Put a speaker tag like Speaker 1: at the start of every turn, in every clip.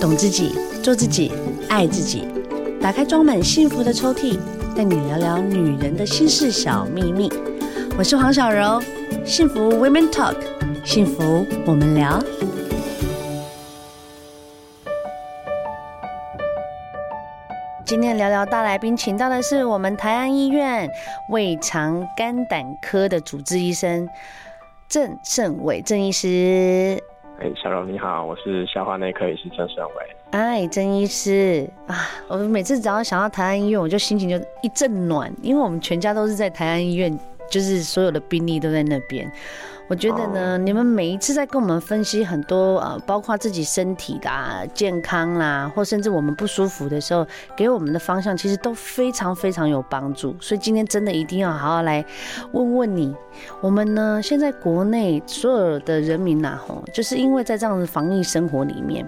Speaker 1: 懂自己，做自己，爱自己。打开装满幸福的抽屉，带你聊聊女人的心事小秘密。我是黄小柔，幸福 Women Talk，幸福我们聊。今天聊聊大来宾，请到的是我们台安医院胃肠肝胆科的主治医生郑胜伟郑医师。
Speaker 2: 哎，小柔你好，我是消化内科医师郑胜伟。
Speaker 1: 哎，郑医师啊，我每次只要想到台安医院，我就心情就一阵暖，因为我们全家都是在台安医院，就是所有的病例都在那边。我觉得呢，你们每一次在跟我们分析很多呃，包括自己身体的啊、健康啦，或甚至我们不舒服的时候，给我们的方向其实都非常非常有帮助。所以今天真的一定要好好来问问你，我们呢现在国内所有的人民呐，吼，就是因为在这样的防疫生活里面，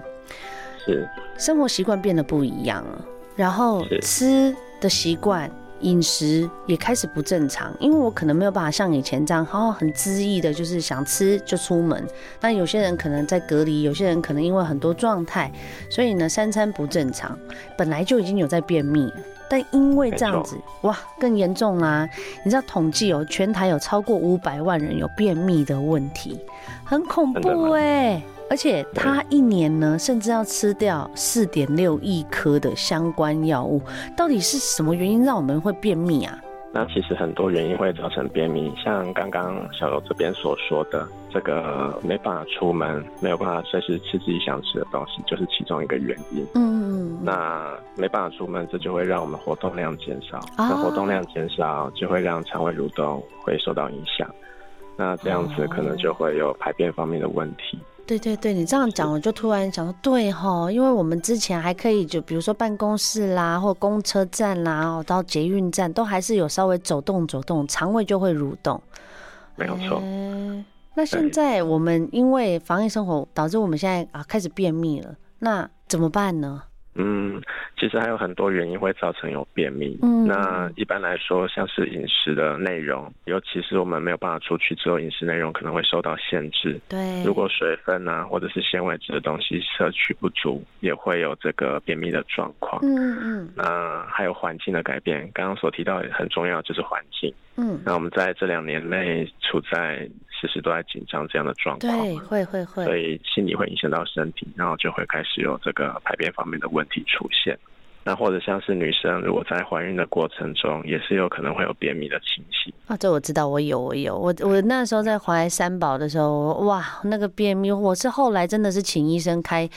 Speaker 2: 是
Speaker 1: 生活习惯变得不一样了，然后吃的习惯。饮食也开始不正常，因为我可能没有办法像以前这样，好好很恣意的，就是想吃就出门。但有些人可能在隔离，有些人可能因为很多状态，所以呢三餐不正常，本来就已经有在便秘，但因为这样子，哇，更严重啦！你知道统计哦，全台有超过五百万人有便秘的问题，很恐怖哎。而且他一年呢，甚至要吃掉四点六亿颗的相关药物，到底是什么原因让我们会便秘啊？
Speaker 2: 那其实很多原因会造成便秘，像刚刚小柔这边所说的，这个没办法出门，没有办法随时吃自己想吃的东西，就是其中一个原因。嗯，那没办法出门，这就会让我们活动量减少，那活动量减少就会让肠胃蠕动会受到影响，那这样子可能就会有排便方面的问题。
Speaker 1: 对对对，你这样讲，我就突然想说，对哈，因为我们之前还可以，就比如说办公室啦，或公车站啦，到捷运站，都还是有稍微走动走动，肠胃就会蠕动。
Speaker 2: 没有错。
Speaker 1: 欸，那现在我们因为防疫生活，导致我们现在啊开始便秘了，那怎么办呢？
Speaker 2: 嗯，其实还有很多原因会造成有便秘。嗯，那一般来说，像是饮食的内容，尤其是我们没有办法出去之后，饮食内容可能会受到限制。
Speaker 1: 对，
Speaker 2: 如果水分啊，或者是纤维质的东西摄取不足，也会有这个便秘的状况。嗯嗯。那还有环境的改变，刚刚所提到很重要就是环境。嗯。那我们在这两年内处在。时时都在紧张这样的状况，
Speaker 1: 对，会会会，
Speaker 2: 所以心理会影响到身体，然后就会开始有这个排便方面的问题出现。那或者像是女生，如果在怀孕的过程中，也是有可能会有便秘的情形。
Speaker 1: 啊，这我知道，我有，我有，我我那时候在怀三宝的时候，哇，那个便秘，我是后来真的是请医生开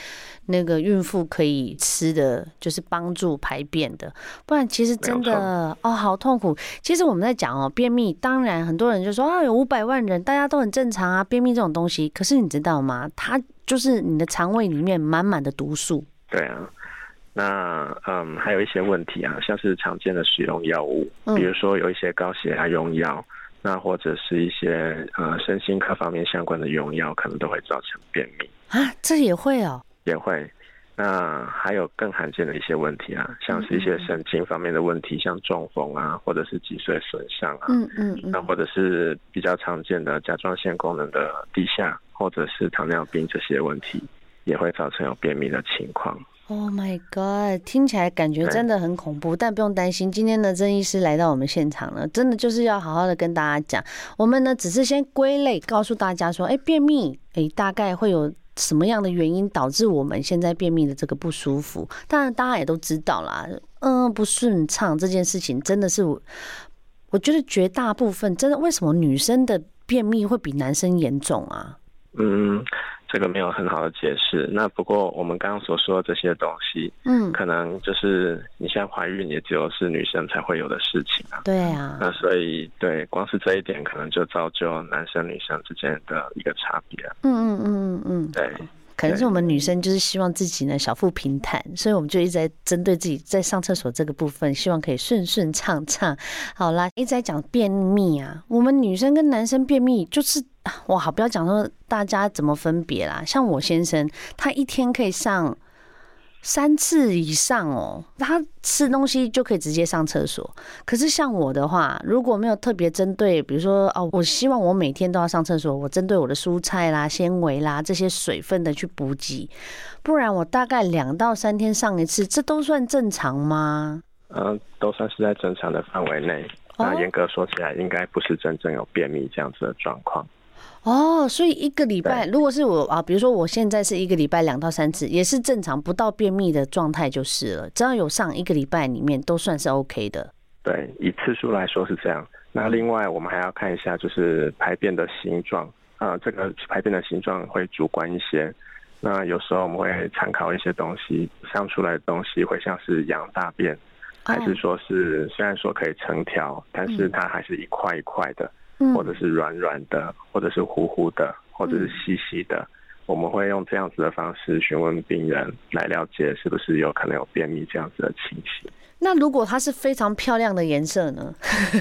Speaker 1: 那个孕妇可以吃的，就是帮助排便的，不然其实真的哦，好痛苦。其实我们在讲哦，便秘，当然很多人就说啊，有五百万人，大家都很正常啊，便秘这种东西，可是你知道吗？它就是你的肠胃里面满满的毒素。
Speaker 2: 对啊。那嗯，还有一些问题啊，像是常见的使用药物，比如说有一些高血压用药，那或者是一些呃身心科方面相关的用药，可能都会造成便秘
Speaker 1: 啊。这也会哦，
Speaker 2: 也会。那还有更罕见的一些问题啊，像是一些神经方面的问题，像中风啊，或者是脊髓损伤啊，嗯嗯，那或者是比较常见的甲状腺功能的低下，或者是糖尿病这些问题，也会造成有便秘的情况。
Speaker 1: Oh my god！听起来感觉真的很恐怖，但不用担心。今天的郑医师来到我们现场了，真的就是要好好的跟大家讲。我们呢，只是先归类，告诉大家说，哎、欸，便秘，哎、欸，大概会有什么样的原因导致我们现在便秘的这个不舒服？当然，大家也都知道啦，嗯，不顺畅这件事情真的是我，我觉得绝大部分真的，为什么女生的便秘会比男生严重啊？嗯。
Speaker 2: 这个没有很好的解释。那不过我们刚刚所说的这些东西，嗯，可能就是你现在怀孕也只有是女生才会有的事情啊。
Speaker 1: 对啊。
Speaker 2: 那所以对，光是这一点可能就造就男生女生之间的一个差别。嗯嗯嗯嗯嗯。对。
Speaker 1: 可能是我们女生就是希望自己呢小腹平坦，所以我们就一直在针对自己在上厕所这个部分，希望可以顺顺畅畅。好啦，一直在讲便秘啊，我们女生跟男生便秘就是哇，好，不要讲说大家怎么分别啦。像我先生，他一天可以上三次以上哦，他吃东西就可以直接上厕所。可是像我的话，如果没有特别针对，比如说哦，我希望我每天都要上厕所，我针对我的蔬菜啦、纤维啦这些水分的去补给，不然我大概两到三天上一次，这都算正常吗？
Speaker 2: 嗯，都算是在正常的范围内。那严格说起来，应该不是真正有便秘这样子的状况。
Speaker 1: 哦，所以一个礼拜，如果是我啊，比如说我现在是一个礼拜两到三次，也是正常，不到便秘的状态就是了。只要有上一个礼拜里面，都算是 OK 的。
Speaker 2: 对，以次数来说是这样。那另外我们还要看一下，就是排便的形状啊、呃，这个排便的形状会主观一些。那有时候我们会参考一些东西，上出来的东西会像是羊大便，还是说是虽然说可以成条，但是它还是一块一块的。或者是软软的，或者是糊糊的，或者是稀稀的，嗯，我们会用这样子的方式询问病人来了解是不是有可能有便秘这样子的情形。
Speaker 1: 那如果它是非常漂亮的颜色呢？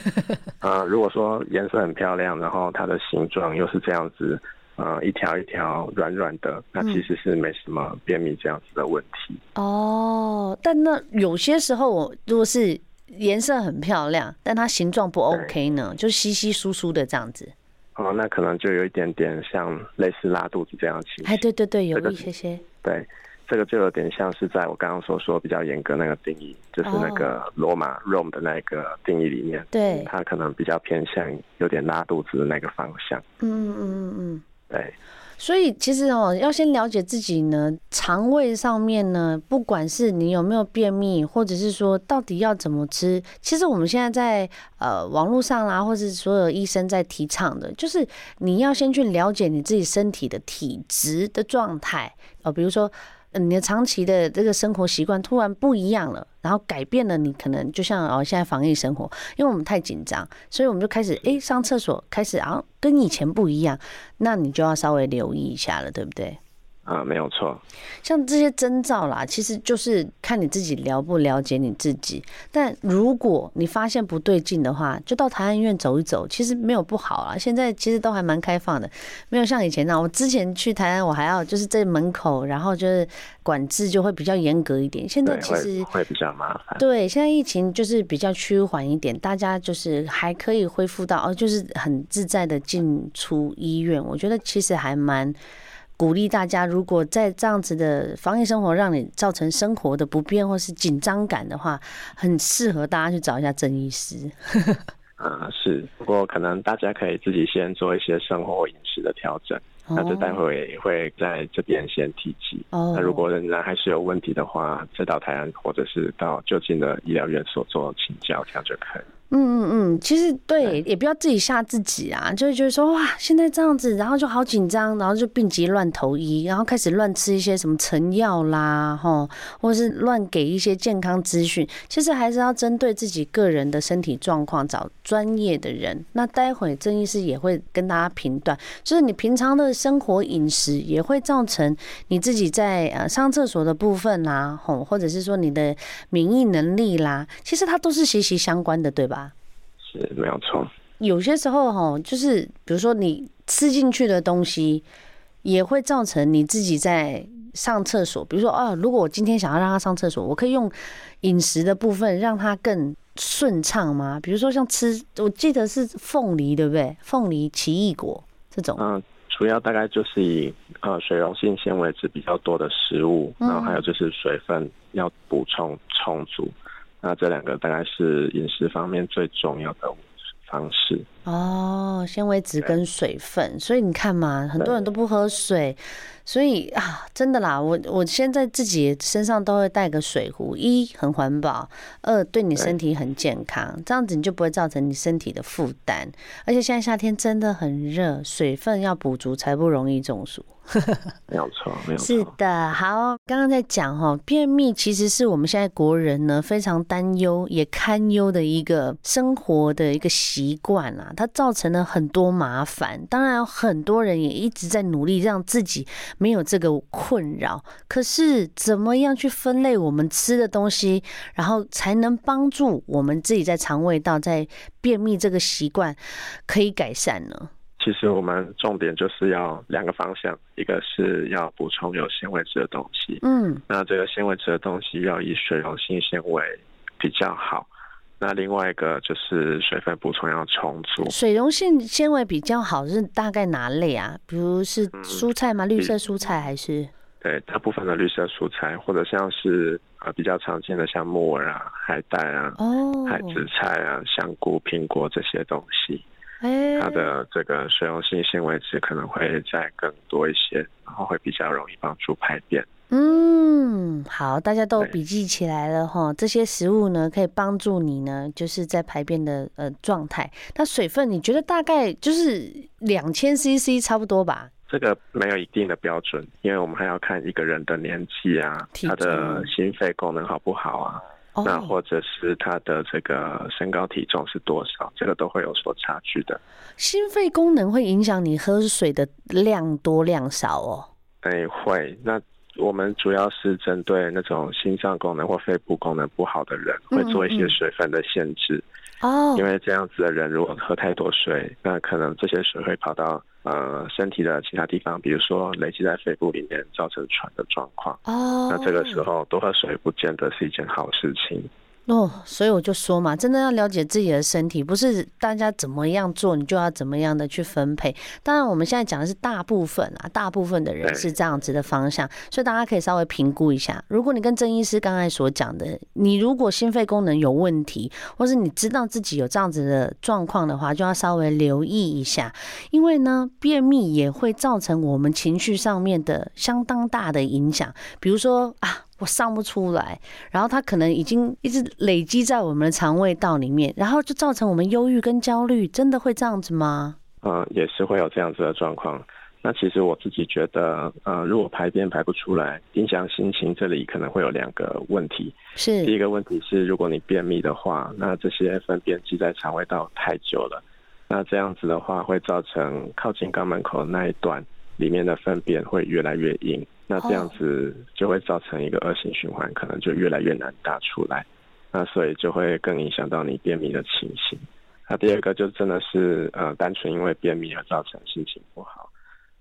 Speaker 2: 呃，如果说颜色很漂亮，然后它的形状又是这样子，呃，一条一条软软的，那其实是没什么便秘这样子的问题。
Speaker 1: 嗯。哦，但那有些时候我如果是。颜色很漂亮，但它形状不 OK 呢，就稀稀疏疏的这样子。
Speaker 2: 哦，那可能就有一点点像类似拉肚子这样的情况。
Speaker 1: 哎，对对对，有一些些。
Speaker 2: 对，这个就有点像是在我刚刚所说比较严格那个定义，就是那个罗马 Rome 的那个定义里面，对，它可能比较偏向有点拉肚子的那个方向。嗯嗯嗯嗯，对。
Speaker 1: 所以其实哦，要先了解自己呢，肠胃上面呢，不管是你有没有便秘，或者是说到底要怎么吃，其实我们现在在呃网络上啦，或是所有医生在提倡的，就是你要先去了解你自己身体的体质的状态哦，比如说。嗯你的长期的这个生活习惯突然不一样了，然后改变了，你可能就像哦，现在防疫生活，因为我们太紧张，所以我们就开始哎上厕所开始啊跟以前不一样，那你就要稍微留意一下了，对不对？
Speaker 2: 啊，没有错。
Speaker 1: 像这些征兆啦，其实就是看你自己了不了解你自己。但如果你发现不对劲的话，就到台安医院走一走，其实没有不好啊。现在其实都还蛮开放的，没有像以前那样。我之前去台安，我还要就是在门口，然后就是管制就会比较严格一点。现在其实
Speaker 2: 会，会比较麻烦。
Speaker 1: 对，现在疫情就是比较趋缓一点，大家就是还可以恢复到哦，就是很自在的进出医院。我觉得其实还蛮。鼓励大家，如果在这样子的防疫生活让你造成生活的不便或是紧张感的话，很适合大家去找一下郑医师。
Speaker 2: 啊，是，不过可能大家可以自己先做一些生活饮食的调整，那就待会也会在这边先提及。哦，那如果仍然还是有问题的话，再到台湾或者是到就近的医疗院所做请教，这样就可以。
Speaker 1: 嗯嗯嗯，其实对，也不要自己吓自己啊，就会觉得说哇，现在这样子，然后就好紧张，然后就病急乱投医，然后开始乱吃一些什么成药啦，吼，或者是乱给一些健康资讯。其实还是要针对自己个人的身体状况找专业的人。那待会郑医师也会跟大家评断，就是你平常的生活饮食也会造成你自己在呃上厕所的部分啦，吼，或者是说你的免疫能力啦，其实它都是息息相关的，对吧？
Speaker 2: 是没有错，
Speaker 1: 有些时候哈，就是比如说你吃进去的东西，也会造成你自己在上厕所。比如说啊，如果我今天想要让他上厕所，我可以用饮食的部分让他更顺畅吗？比如说像吃，我记得是凤梨，对不对？凤梨、奇异果这种。
Speaker 2: 嗯，主要大概就是以呃水溶性纤维质比较多的食物，然后还有就是水分要补充充足。那这两个大概是饮食方面最重要的方式
Speaker 1: 哦，纤维质跟水分，所以你看嘛，很多人都不喝水。所以啊，真的啦，我我现在自己身上都会带个水壶，一很环保，二对你身体很健康，这样子你就不会造成你身体的负担。而且现在夏天真的很热，水分要补足才不容易中暑。
Speaker 2: 没有错，没有错。
Speaker 1: 是的，好，刚刚在讲哈，便秘其实是我们现在国人呢非常担忧也堪忧的一个生活的一个习惯啊，它造成了很多麻烦。当然，很多人也一直在努力让自己。没有这个困扰，可是怎么样去分类我们吃的东西，然后才能帮助我们自己在肠胃道在便秘这个习惯可以改善呢？
Speaker 2: 其实我们重点就是要两个方向，一个是要补充有纤维质的东西，嗯，那这个纤维质的东西要以水溶性纤维比较好。那另外一个就是水分补充要充足。
Speaker 1: 水溶性纤维比较好是大概哪类啊？比如是蔬菜吗？嗯、绿色蔬菜还是？
Speaker 2: 对，大部分的绿色蔬菜，或者像是呃比较常见的像木耳啊、海带啊、哦、海紫菜啊、香菇、苹果这些东西，哎，它的这个水溶性纤维质可能会再更多一些，然后会比较容易帮助排便。
Speaker 1: 嗯，好，大家都笔记起来了哈。这些食物呢，可以帮助你呢，就是在排便的呃状态。那水分，你觉得大概就是两千 CC 差不多吧？
Speaker 2: 这个没有一定的标准，因为我们还要看一个人的年纪啊，他的心肺功能好不好啊，哦、那或者是他的这个身高体重是多少，这个都会有所差距的。
Speaker 1: 心肺功能会影响你喝水的量多量少哦？
Speaker 2: 哎，会那。我们主要是针对那种心脏功能或肺部功能不好的人，会做一些水分的限制。哦，因为这样子的人如果喝太多水，那可能这些水会跑到呃身体的其他地方，比如说累积在肺部里面，造成喘的状况。哦，那这个时候多喝水不见得是一件好事情。
Speaker 1: 哦，所以我就说嘛，真的要了解自己的身体，不是大家怎么样做，你就要怎么样的去分配。当然，我们现在讲的是大部分啊，大部分的人是这样子的方向，所以大家可以稍微评估一下。如果你跟郑医师刚才所讲的，你如果心肺功能有问题，或是你知道自己有这样子的状况的话，就要稍微留意一下，因为呢，便秘也会造成我们情绪上面的相当大的影响，比如说啊。我上不出来，然后它可能已经一直累积在我们的肠胃道里面，然后就造成我们忧郁跟焦虑，真的会这样子吗？
Speaker 2: 嗯，也是会有这样子的状况。那其实我自己觉得，呃，如果排便排不出来，影响心情，这里可能会有两个问题。
Speaker 1: 是，
Speaker 2: 第一个问题是，如果你便秘的话，那这些粪便积在肠胃道太久了，那这样子的话会造成靠近肛门口那一段里面的粪便会越来越硬。那这样子就会造成一个恶性循环，可能就越来越难打出来，那所以就会更影响到你便秘的情形。那第二个就真的是呃单纯因为便秘而造成心情不好。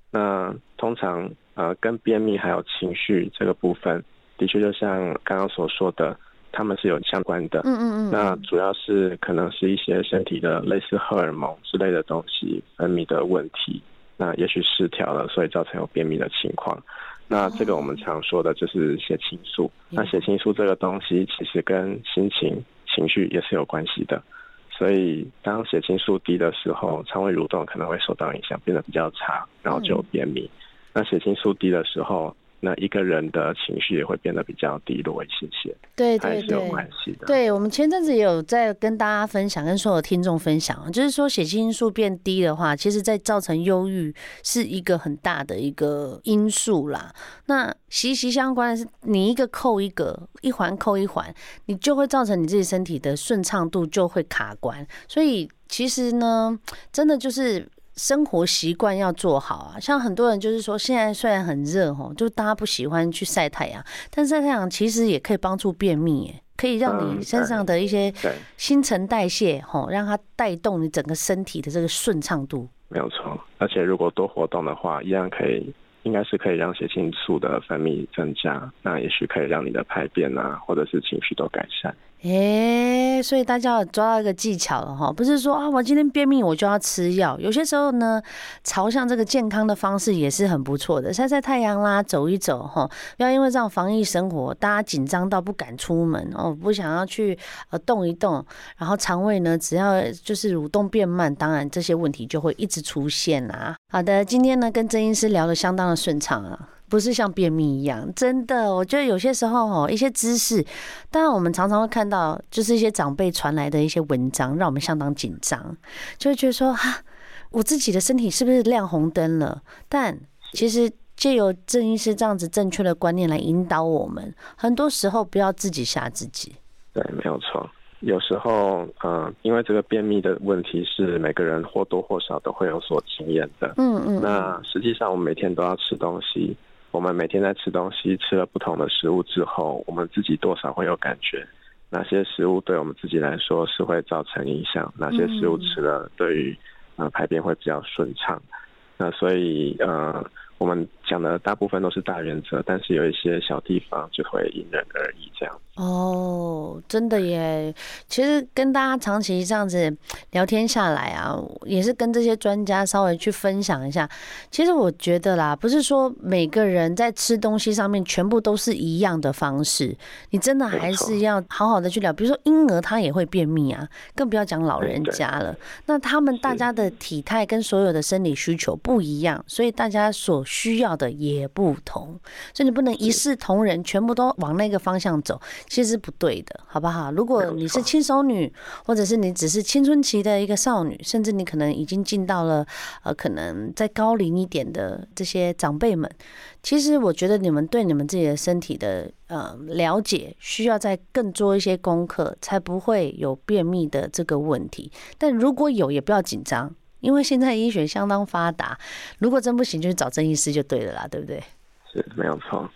Speaker 2: 那通常呃跟便秘还有情绪这个部分，的确就像刚刚所说的，他们是有相关的。嗯嗯嗯。那主要是可能是一些身体的类似荷尔蒙之类的东西分泌的问题，那也许失调了，所以造成有便秘的情况。那这个我们常说的就是血清素。那血清素这个东西其实跟心情、情绪也是有关系的。所以当血清素低的时候，肠胃蠕动可能会受到影响，变得比较差，然后就有便秘。那血清素低的时候，那一个人的情绪也会变得比较低落一些些，
Speaker 1: 对对对，有关系的。对，我们前阵子也有在跟大家分享，跟所有听众分享，就是说血清素变低的话，其实在造成忧郁是一个很大的一个因素啦。那息息相关的是，你一个扣一个，一环扣一环，你就会造成你自己身体的顺畅度就会卡关。所以其实呢，真的就是。生活习惯要做好啊，像很多人就是说，现在虽然很热吼，就大家不喜欢去晒太阳，但晒太阳其实也可以帮助便秘，哎，可以让你身上的一些新陈代谢吼，让它带动你整个身体的这个顺畅度。
Speaker 2: 没有错，而且如果多活动的话，一样可以，应该是可以让血清素的分泌增加，那也许可以让你的排便啊，或者是情绪都改善。
Speaker 1: 哎，所以大家要抓到一个技巧了哈，不是说啊，我今天便秘我就要吃药。有些时候呢，朝向这个健康的方式也是很不错的，晒晒太阳啦，走一走哈。不要因为这样防疫生活，大家紧张到不敢出门哦，不想要去呃动一动，然后肠胃呢，只要就是蠕动变慢，当然这些问题就会一直出现啦。好的，今天呢跟郑医师聊得相当的顺畅啊。不是像便秘一样，真的，我觉得有些时候哦，一些知识，当然我们常常会看到，就是一些长辈传来的一些文章，让我们相当紧张，就会觉得说哈，我自己的身体是不是亮红灯了？但其实借由郑医师这样子正确的观念来引导我们，很多时候不要自己吓自己。
Speaker 2: 对，没有错。有时候，嗯、呃，因为这个便秘的问题是每个人或多或少都会有所经验的。嗯嗯。那实际上，我们每天都要吃东西。我们每天在吃东西，吃了不同的食物之后，我们自己多少会有感觉，哪些食物对我们自己来说是会造成影响，哪些食物吃了对于呃排便会比较顺畅。那所以呃。我们讲的大部分都是大原则，但是有一些小地方就会因人而异，这样。
Speaker 1: 哦，真的耶！其实跟大家长期这样子聊天下来啊，也是跟这些专家稍微去分享一下。其实我觉得啦，不是说每个人在吃东西上面全部都是一样的方式，你真的还是要好好的去聊。比如说婴儿他也会便秘啊，更不要讲老人家了。那他们大家的体态跟所有的生理需求不一样，所以大家所需要的也不同，所以你不能一视同仁，全部都往那个方向走，其实是不对的，好不好？如果你是轻熟女，或者是你只是青春期的一个少女，甚至你可能已经进到了呃，可能再高龄一点的这些长辈们，其实我觉得你们对你们自己的身体的呃了解，需要再更做一些功课，才不会有便秘的这个问题。但如果有，也不要紧张。因为现在医学相当发达，如果真不行，就去找郑医师就对了啦，对不对？
Speaker 2: 是，没有错。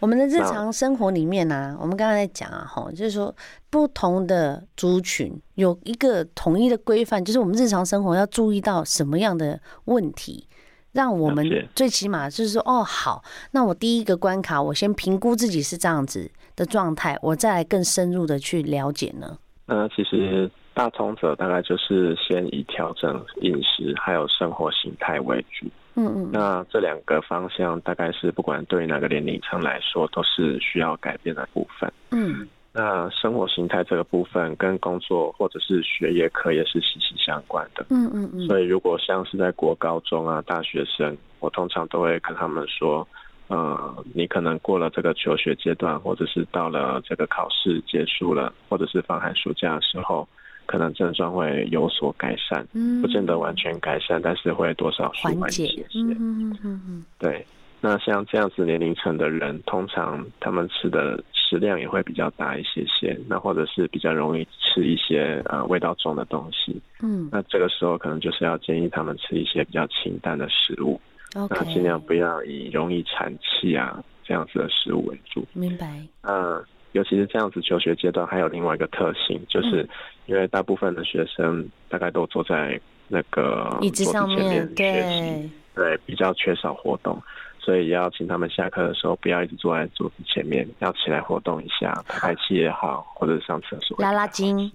Speaker 1: 我们的日常生活里面呢、啊，我们刚才在讲啊，吼，就是说不同的族群有一个统一的规范，就是我们日常生活要注意到什么样的问题，让我们最起码就是说，哦，好，那我第一个关卡，我先评估自己是这样子的状态，我再来更深入的去了解呢。
Speaker 2: 那其实。大通者大概就是先以调整饮食还有生活形态为主。嗯嗯。那这两个方向大概是不管对于哪个年龄层来说都是需要改变的部分。嗯。那生活形态这个部分跟工作或者是学业课也是息息相关的。嗯嗯嗯。所以如果像是在国高中啊大学生，我通常都会跟他们说，呃，你可能过了这个求学阶段，或者是到了这个考试结束了，或者是放寒暑假的时候。可能症状会有所改善，嗯，不见得完全改善，但是会多少舒缓一些些。嗯嗯嗯，对。那像这样子年龄层的人，通常他们吃的食量也会比较大一些些，那或者是比较容易吃一些呃味道重的东西。嗯，那这个时候可能就是要建议他们吃一些比较清淡的食物，那尽量不要以容易产气啊这样子的食物为主。
Speaker 1: 明白。
Speaker 2: 嗯。尤其是这样子求学阶段，还有另外一个特性，就是因为大部分的学生大概都坐在那个
Speaker 1: 椅子上面学习，对，
Speaker 2: 对，比较缺少活动，所以要请他们下课的时候不要一直坐在桌子前面，要起来活动一下，排排气也好，或者是上厕所
Speaker 1: 拉拉筋。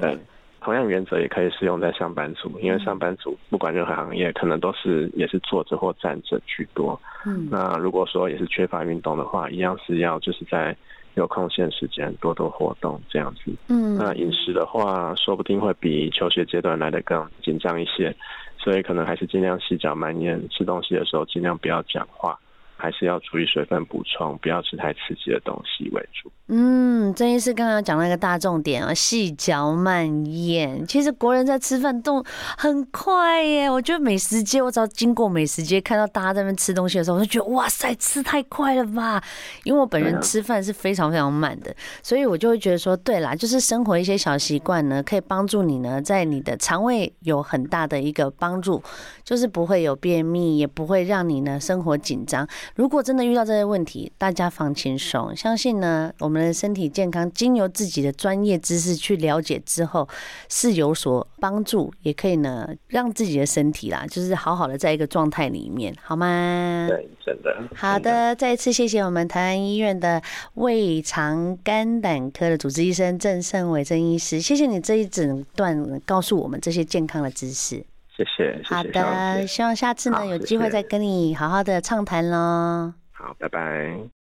Speaker 2: 对，同样原则也可以适用在上班族，因为上班族不管任何行业，可能都是也是坐着或站着居多。嗯，那如果说也是缺乏运动的话，一样是要就是在。有空闲时间多多活动，这样子。嗯，那饮食的话，说不定会比求学阶段来的更紧张一些，所以可能还是尽量细嚼慢咽，吃东西的时候尽量不要讲话。还是要注意水分补充，不要吃太刺激的东西为主。
Speaker 1: 嗯，郑医师刚刚讲了一个大重点啊，细嚼慢咽。其实国人在吃饭都很快耶。我觉得美食街，我只要经过美食街，看到大家在那边吃东西的时候，我就觉得哇塞，吃太快了吧。因为我本人吃饭是非常非常慢的，所以我就会觉得说，对啦，就是生活一些小习惯呢，可以帮助你呢，在你的肠胃有很大的一个帮助，就是不会有便秘，也不会让你呢生活紧张。如果真的遇到这些问题，大家放轻松，相信呢，我们的身体健康经由自己的专业知识去了解之后，是有所帮助，也可以呢让自己的身体啦，就是好好的在一个状态里面，好吗？
Speaker 2: 对，真的。
Speaker 1: 好的，再一次谢谢我们台安医院的胃肠肝胆科的主治医生郑胜伟郑医师，谢谢你这一整段告诉我们这些健康的知
Speaker 2: 识。谢谢。
Speaker 1: 好的，希望下次呢有机会再跟你好好的畅谈喽。
Speaker 2: 好，拜拜。